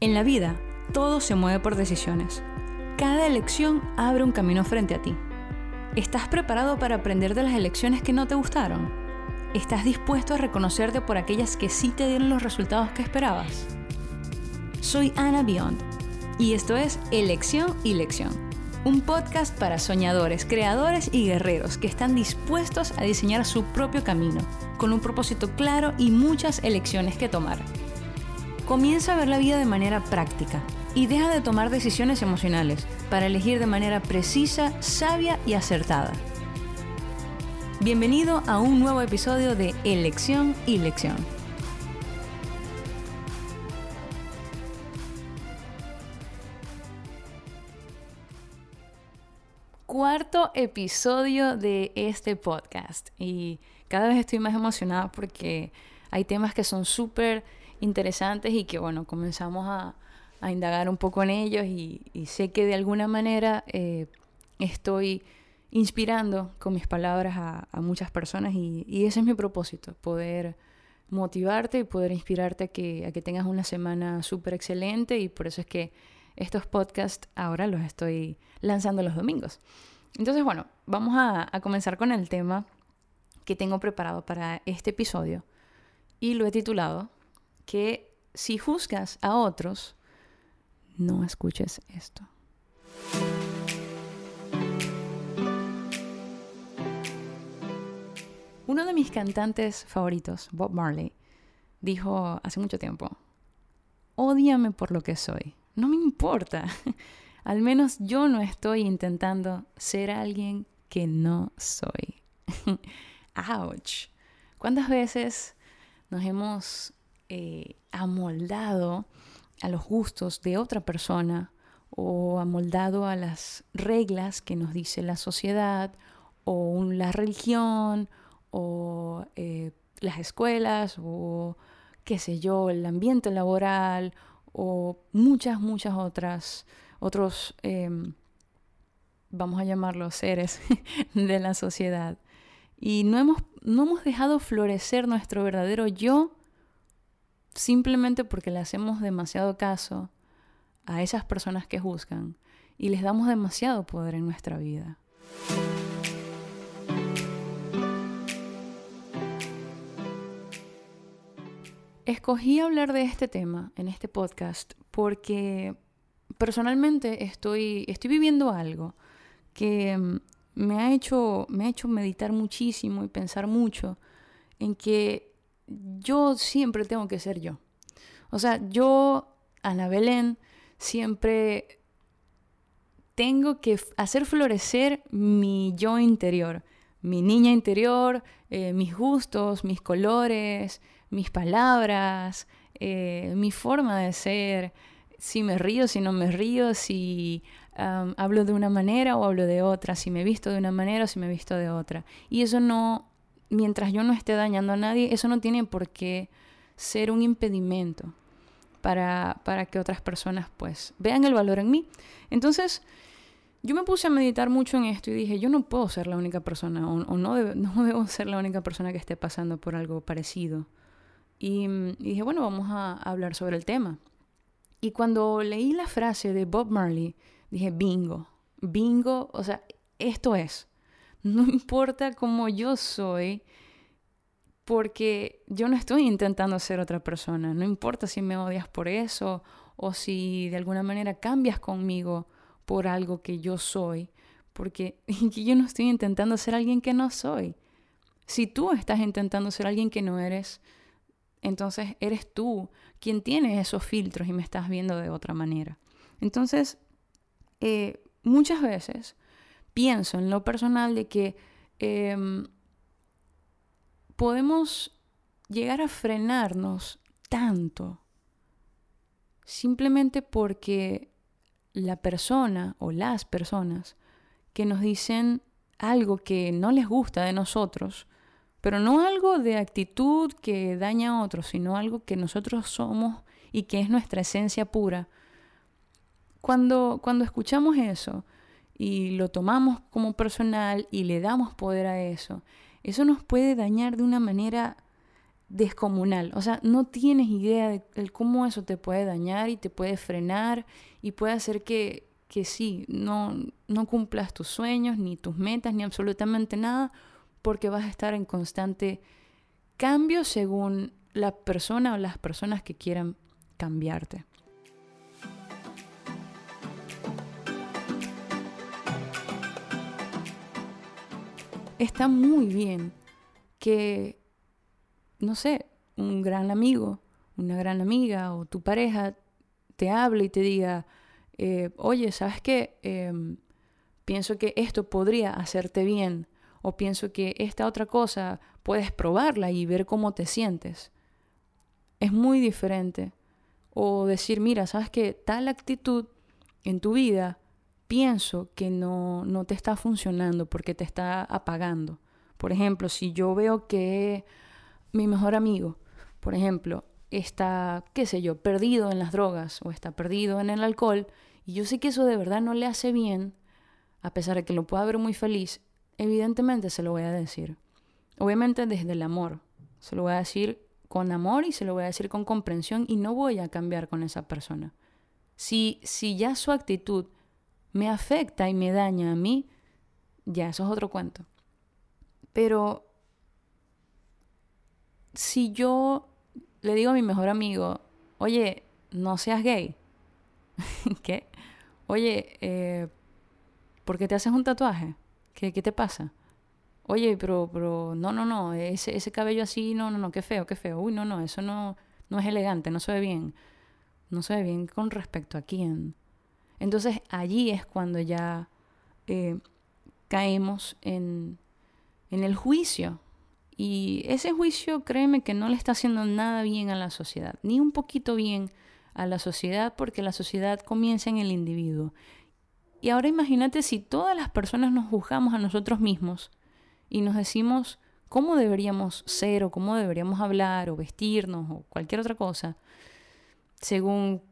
En la vida, todo se mueve por decisiones. Cada elección abre un camino frente a ti. ¿Estás preparado para aprender de las elecciones que no te gustaron? ¿Estás dispuesto a reconocerte por aquellas que sí te dieron los resultados que esperabas? Soy Ana Beyond y esto es Elección y Lección, un podcast para soñadores, creadores y guerreros que están dispuestos a diseñar su propio camino, con un propósito claro y muchas elecciones que tomar. Comienza a ver la vida de manera práctica y deja de tomar decisiones emocionales para elegir de manera precisa, sabia y acertada. Bienvenido a un nuevo episodio de Elección y Lección. Cuarto episodio de este podcast y cada vez estoy más emocionada porque hay temas que son súper interesantes y que bueno, comenzamos a, indagar un poco en ellos y, sé que de alguna manera eh, estoy inspirando con mis palabras a, muchas personas y, ese es mi propósito, poder motivarte y poder inspirarte a que, a que tengas una semana súper excelente y por eso es que estos podcasts ahora los estoy lanzando los domingos. Entonces, bueno, vamos a, a comenzar con el tema que tengo preparado para este episodio y lo he titulado que si juzgas a otros, no escuches esto. Uno de mis cantantes favoritos, Bob Marley, dijo hace mucho tiempo, Ódiame por lo que soy. No me importa. Al menos yo no estoy intentando ser alguien que no soy. Ouch. ¿Cuántas veces nos hemos eh, amoldado a los gustos de otra persona o amoldado a las reglas que nos dice la sociedad o la religión o eh, las escuelas o qué sé yo, el ambiente laboral o muchas, muchas otras, otros, em, vamos a llamarlos seres de la sociedad. Y no hemos, no hemos dejado florecer nuestro verdadero yo simplemente porque le hacemos demasiado caso a esas personas que juzgan y les damos demasiado poder en nuestra vida. Escogí hablar de este tema en este podcast porque personalmente estoy, estoy viviendo algo que mm, me ha, hecho, me ha hecho meditar muchísimo y pensar mucho en que yo siempre tengo que ser yo. O sea, yo, Ana Belén, siempre tengo que hacer florecer mi yo interior, mi niña interior, eh, mis gustos, mis colores, mis palabras, eh, mi forma de ser, si me río, si no me río, si hablo de una manera o hablo de otra, si me visto de una manera o si me visto de otra. Y eso no mientras yo no esté dañando a nadie, eso no tiene por qué ser un impedimento para, para que otras personas pues vean el valor en mí. Entonces, yo me puse a meditar mucho en esto y dije, yo no puedo ser la única persona o, no, no, debo ser la única persona que esté pasando por algo parecido. Y, y dije, bueno, vamos a hablar sobre el tema. Y cuando leí la frase de Bob Marley, dije, bingo, bingo, o sea, esto es. No importa cómo yo soy, porque yo no estoy intentando ser otra persona. No importa si me odias por eso o si de alguna manera cambias conmigo por algo que yo soy, porque yo no estoy intentando ser alguien que no soy. Si tú estás intentando ser alguien que no eres, entonces eres tú quien tiene esos filtros y me estás viendo de otra manera. Entonces, eh, muchas veces pienso en lo personal de que em, podemos llegar a frenarnos tanto simplemente porque la persona o las personas que nos dicen algo que no les gusta de nosotros, pero no algo de actitud que daña a otros, sino algo que nosotros somos y que es nuestra esencia pura. Cuando, cuando escuchamos eso, y lo tomamos como personal y le damos poder a eso, eso nos puede dañar de una manera descomunal. O sea, no tienes idea de cómo eso te puede dañar y te puede frenar y puede hacer que, que sí, no, no cumplas tus sueños, ni tus metas, ni absolutamente nada, porque vas a estar en constante cambio según la persona o las personas que quieran cambiarte. Está muy bien que, no sé, un gran amigo, una gran amiga o tu pareja te hable y te diga, eh, oye, ¿sabes qué? Em, pienso que esto podría hacerte bien o pienso que esta otra cosa puedes probarla y ver cómo te sientes. Es muy diferente. O decir, mira, ¿sabes qué? Tal actitud en tu vida pienso que no, no te está funcionando porque te está apagando. Por ejemplo, si yo veo que mi mejor amigo, por ejemplo, está, qué sé yo, perdido en las drogas o está perdido en el alcohol, y yo sé que eso de verdad no le hace bien, a pesar de que lo pueda ver muy feliz, evidentemente se lo voy a decir. Obviamente desde el amor. Se lo voy a decir con amor y se lo voy a decir con comprensión y no voy a cambiar con esa persona. Si, si ya su actitud me afecta y me daña a mí, ya eso es otro cuento. Pero si yo le digo a mi mejor amigo, oye, no seas gay, ¿qué? Oye, eh, ¿por qué te haces un tatuaje? ¿Qué, ¿Qué, te pasa? Oye, pero, pero, no, no, no, ese, ese cabello así, no, no, no, qué feo, qué feo. Uy, no, no, eso no, no es elegante, no se ve bien. No se ve bien con respecto a quién. Entonces allí es cuando ya eh, caemos en, en el juicio. Y ese juicio, créeme que no le está haciendo nada bien a la sociedad, ni un poquito bien a la sociedad, porque la sociedad comienza en el individuo. Y ahora imagínate si todas las personas nos juzgamos a nosotros mismos y nos decimos cómo deberíamos ser o cómo deberíamos hablar o vestirnos o cualquier otra cosa, según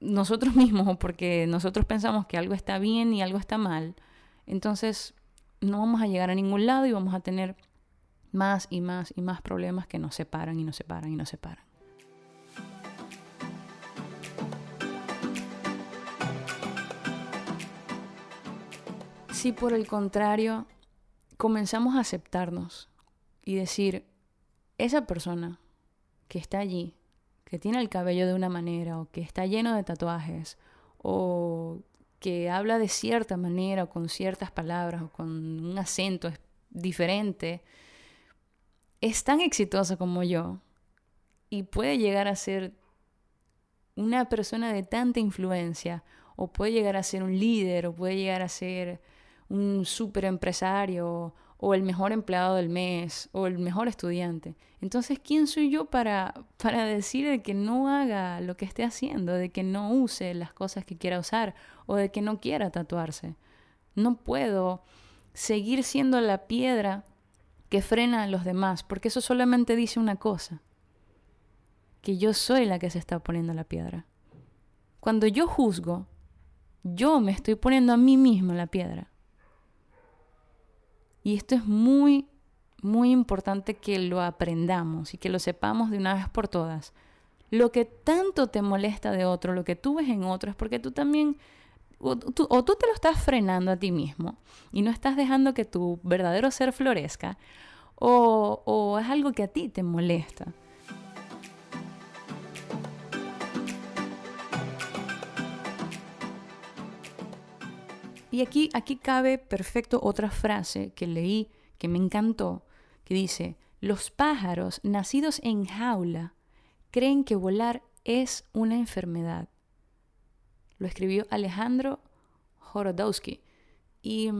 nosotros mismos o porque nosotros pensamos que algo está bien y algo está mal, entonces no vamos a llegar a ningún lado y vamos a tener más y más y más problemas que nos separan y nos separan y nos separan. Si por el contrario comenzamos a aceptarnos y decir, esa persona que está allí, que tiene el cabello de una manera o que está lleno de tatuajes o que habla de cierta manera o con ciertas palabras o con un acento diferente, es tan exitoso como yo y puede llegar a ser una persona de tanta influencia o puede llegar a ser un líder o puede llegar a ser un super empresario o el mejor empleado del mes o el mejor estudiante. Entonces, ¿quién soy yo para, para decir de que no haga lo que esté haciendo, de que no use las cosas que quiera usar o de que no quiera tatuarse? No puedo seguir siendo la piedra que frena a los demás, porque eso solamente dice una cosa, que yo soy la que se está poniendo la piedra. Cuando yo juzgo, yo me estoy poniendo a mí mismo la piedra. Y esto es muy, muy importante que lo aprendamos y que lo sepamos de una vez por todas. Lo que tanto te molesta de otro, lo que tú ves en otro, es porque tú también, o tú, te lo estás frenando a ti mismo y no estás dejando que tu verdadero ser florezca, o, o es algo que a ti te molesta. Y aquí, aquí cabe perfecto otra frase que leí que me encantó, que dice, los pájaros nacidos en jaula creen que volar es una enfermedad. Lo escribió Alejandro Jorodowski. Y,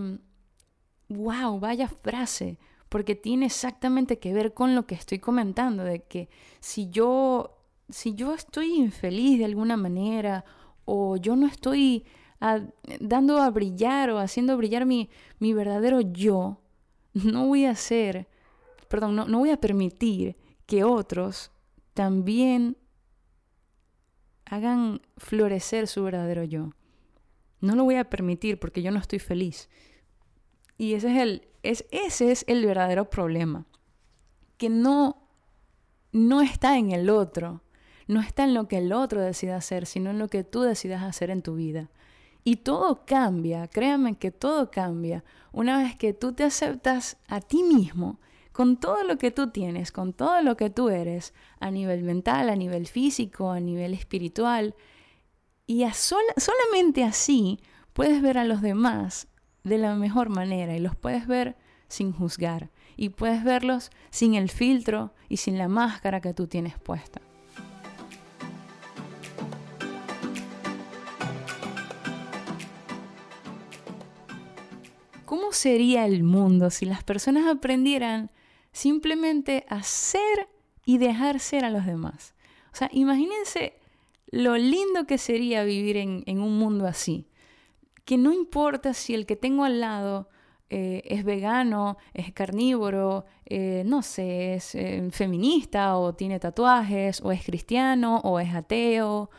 wow, mm, vaya frase, porque tiene exactamente que ver con lo que estoy comentando, de que si yo, si yo estoy infeliz de alguna manera, o yo no estoy dando a brillar o haciendo brillar mi, mi verdadero yo, no voy a hacer, perdón, no, no voy a permitir que otros también hagan florecer su verdadero yo. No lo voy a permitir porque yo no estoy feliz. Y ese es el, es, ese es el verdadero problema. Que no, no está en el otro, no está en lo que el otro decida hacer, sino en lo que tú decidas hacer en tu vida. Y todo cambia, créanme que todo cambia una vez que tú te aceptas a ti mismo con todo lo que tú tienes, con todo lo que tú eres, a nivel mental, a nivel físico, a nivel espiritual. Y solamente así puedes ver a los demás de la mejor manera y los puedes ver sin juzgar y puedes verlos sin el filtro y sin la máscara que tú tienes puesta. Sería el mundo si las personas aprendieran simplemente a ser y dejar ser a los demás? O sea, imagínense lo lindo que sería vivir en, un mundo así. Que no importa si el que tengo al lado eh, es vegano, es carnívoro, eh, no sé, es eh, feminista o tiene tatuajes, o es cristiano, o es ateo,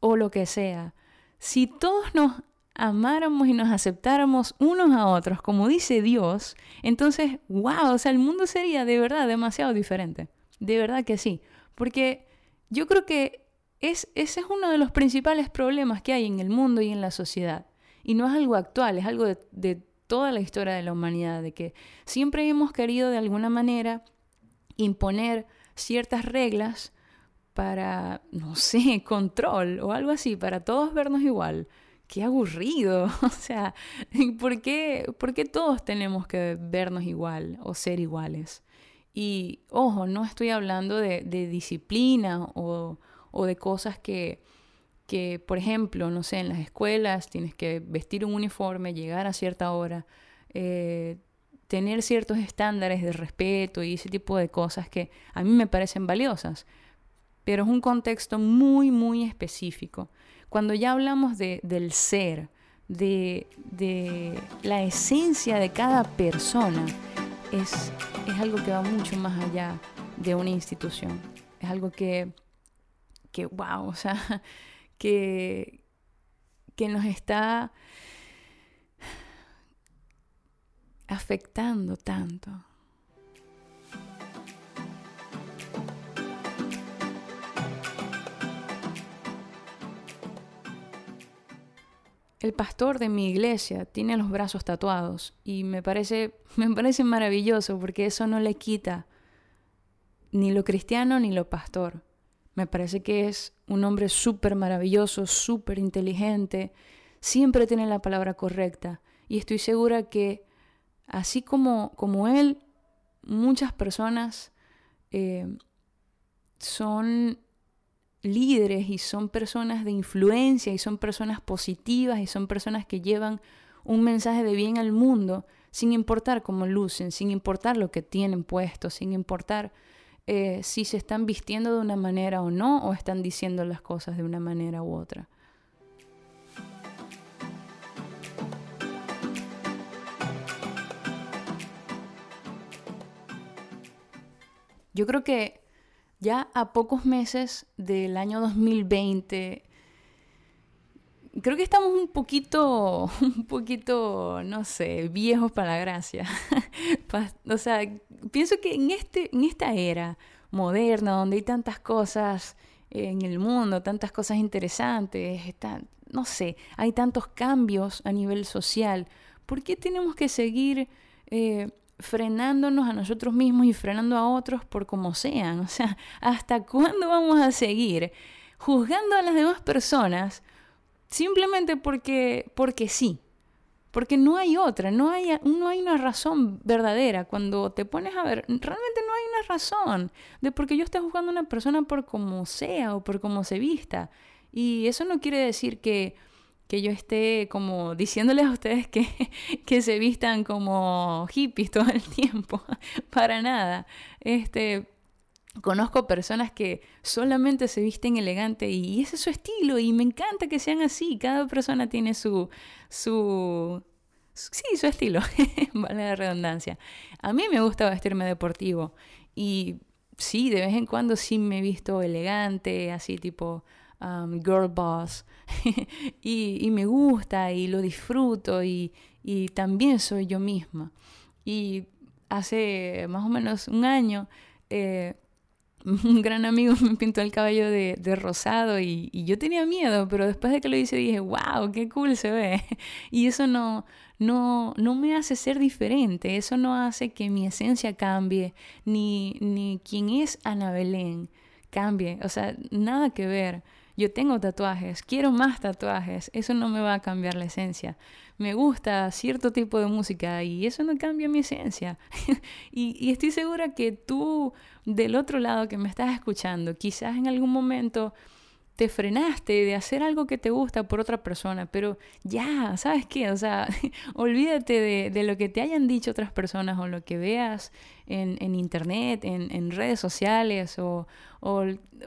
o lo que sea. Si todos nos amáramos y nos aceptáramos unos a otros, como dice Dios, entonces, wow, o sea, el mundo sería de verdad demasiado diferente. De verdad que sí. Porque yo creo que es, ese es uno de los principales problemas que hay en el mundo y en la sociedad. Y no es algo actual, es algo de, de toda la historia de la humanidad, de que siempre hemos querido de alguna manera imponer ciertas reglas para, no sé, control o algo así, para todos vernos igual qué aburrido. O sea, ¿por qué, ¿por qué todos tenemos que vernos igual o ser iguales? Y ojo, no estoy hablando de, disciplina o, de cosas que, que, por ejemplo, no sé, en las escuelas tienes que vestir un uniforme, llegar a cierta hora, eh, tener ciertos estándares de respeto y ese tipo de cosas que a mí me parecen valiosas. Pero es un contexto muy, muy específico. Cuando ya hablamos de, del ser, de, la esencia de cada persona, es, algo que va mucho más allá de una institución. Es algo que, que wow, o sea, que nos está afectando tanto. El pastor de mi iglesia tiene los brazos tatuados y me parece, me parece maravilloso porque eso no le quita ni lo cristiano ni lo pastor. Me parece que es un hombre súper maravilloso, súper inteligente, siempre tiene la palabra correcta y estoy segura que así como, como él, muchas personas eh, son líderes y son personas de influencia y son personas positivas y son personas que llevan un mensaje de bien al mundo sin importar cómo lucen, sin importar lo que tienen puesto, sin importar eh, si se están vistiendo de una manera o no o están diciendo las cosas de una manera u otra. Yo creo que ya a pocos meses del año 2020, creo que estamos un poquito, un poquito, no sé, viejos para la gracia. o sea, pienso que en, este, en esta era moderna, donde hay tantas cosas en el mundo, tantas cosas interesantes, no sé, hay tantos cambios a nivel social, ¿por qué tenemos que seguir eh, frenándonos a nosotros mismos y frenando a otros por como sean. O sea, ¿hasta cuándo vamos a seguir juzgando a las demás personas simplemente porque, porque sí? Porque no hay otra, no hay, no hay una razón verdadera. Cuando te pones a ver, realmente no hay una razón de por qué yo esté juzgando a una persona por como sea o por cómo se vista. Y eso no quiere decir que que yo esté como diciéndoles a ustedes que, que se vistan como hippies todo el tiempo, para nada. Este, conozco personas que solamente se visten elegante y ese es su estilo y me encanta que sean así. Cada persona tiene su, su, sí, su estilo, vale la redundancia. A mí me gusta vestirme deportivo y sí, de vez en cuando sí me he visto elegante, así tipo Um, girl boss y, me gusta y lo disfruto y, también soy yo misma. Y hace más o menos un año eh, un gran amigo me pintó el cabello de, rosado y, yo tenía miedo, pero después de que lo hice dije, wow, qué cool se ve. Y eso no, no, no me hace ser diferente, eso no hace que mi esencia cambie, ni, ni quién es Ana Belén cambie, o sea, nada que ver. Yo tengo tatuajes, quiero más tatuajes, eso no me va a cambiar la esencia. Me gusta cierto tipo de música y eso no cambia mi esencia. y, y, estoy segura que tú, del otro lado que me estás escuchando, quizás en algún momento te frenaste de hacer algo que te gusta por otra persona, pero ya, ¿sabes qué? O sea, olvídate de, lo que te hayan dicho otras personas o lo que veas en, internet, en, redes sociales o, o,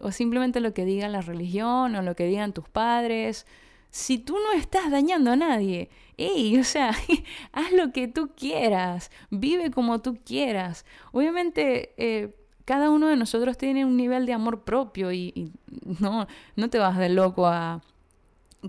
simplemente lo que diga la religión o lo que digan tus padres. Si tú no estás dañando a nadie, ¡ey! O sea, haz lo que tú quieras, vive como tú quieras. Obviamente... Eh, cada uno de nosotros tiene un nivel de amor propio y, no, no te vas de loco a,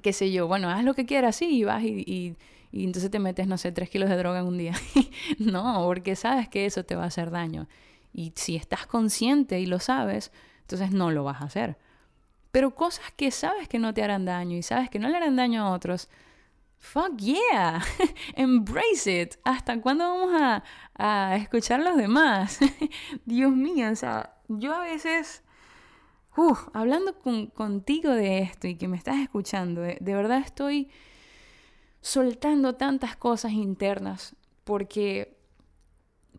qué sé yo, bueno, haz lo que quieras, sí, y vas y, y, entonces te metes, no sé, tres kilos de droga en un día. no, porque sabes que eso te va a hacer daño. Y si estás consciente y lo sabes, entonces no lo vas a hacer. Pero cosas que sabes que no te harán daño y sabes que no le harán daño a otros, Fuck yeah, embrace it. ¿Hasta cuándo vamos a, a escuchar a los demás? Dios mío, o sea, yo a veces, hablando contigo de esto y que me estás escuchando, de, verdad estoy soltando tantas cosas internas porque,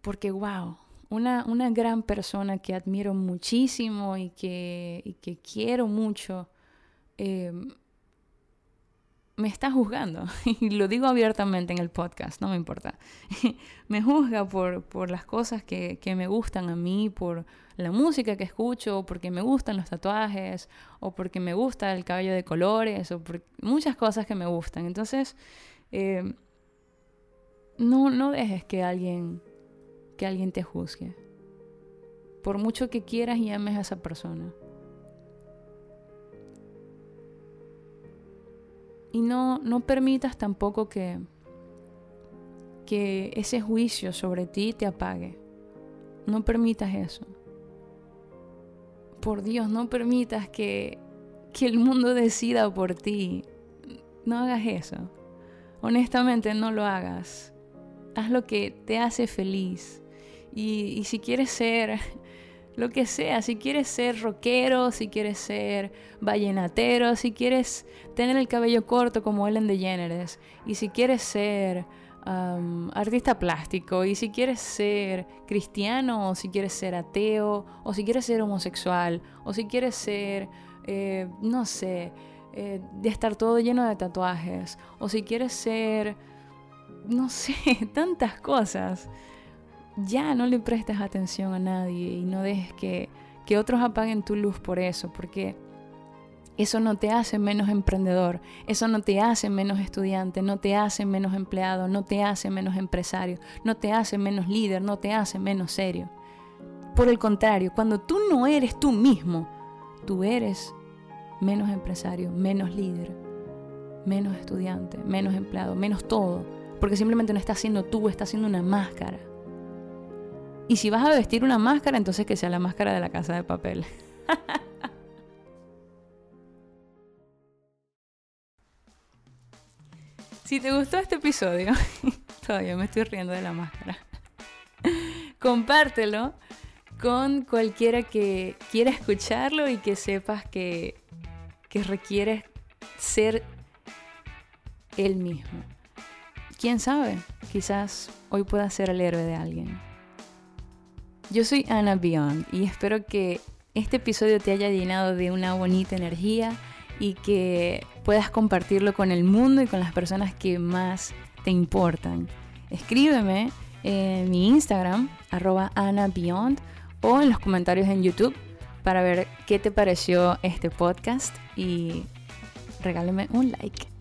porque wow, una, una gran persona que admiro muchísimo y que, que quiero mucho. Eh, me está juzgando. Y lo digo abiertamente en el podcast, no me importa. me juzga por, por las cosas que, que, me gustan a mí, por la música que escucho, porque me gustan los tatuajes, o porque me gusta el cabello de colores, o por muchas cosas que me gustan. Entonces, eh, no, no dejes que alguien, que alguien te juzgue. Por mucho que quieras y ames a esa persona. Y no, no permitas tampoco que, que ese juicio sobre ti te apague. No permitas eso. Por Dios, no permitas que, que el mundo decida por ti. No hagas eso. Honestamente, no lo hagas. Haz lo que te hace feliz. Y, si quieres ser lo que sea, si quieres ser rockero, si quieres ser vallenatero, si quieres tener el cabello corto como Ellen DeGeneres, y si quieres ser artista plástico, y si quieres ser cristiano, o si quieres ser ateo, o si quieres ser homosexual, o si quieres ser, eh, no sé, eh, de estar todo lleno de tatuajes, o si quieres ser, no sé, tantas cosas ya no le prestes atención a nadie y no dejes que, que otros apaguen tu luz por eso, porque eso no te hace menos emprendedor, eso no te hace menos estudiante, no te hace menos empleado, no te hace menos empresario, no te hace menos líder, no te hace menos serio. Por el contrario, cuando tú no eres tú mismo, tú eres menos empresario, menos líder, menos estudiante, menos empleado, menos todo, porque simplemente no estás siendo tú, estás siendo una máscara. Y si vas a vestir una máscara, entonces que sea la máscara de la casa de papel. si te gustó este episodio, todavía me estoy riendo de la máscara. Compártelo con cualquiera que quiera escucharlo y que sepas que, que requiere ser él mismo. ¿Quién sabe? Quizás hoy pueda ser el héroe de alguien. Yo soy Anna Beyond y espero que este episodio te haya llenado de una bonita energía y que puedas compartirlo con el mundo y con las personas que más te importan. Escríbeme en mi Instagram, arroba Beyond, o en los comentarios en YouTube para ver qué te pareció este podcast y regálame un like.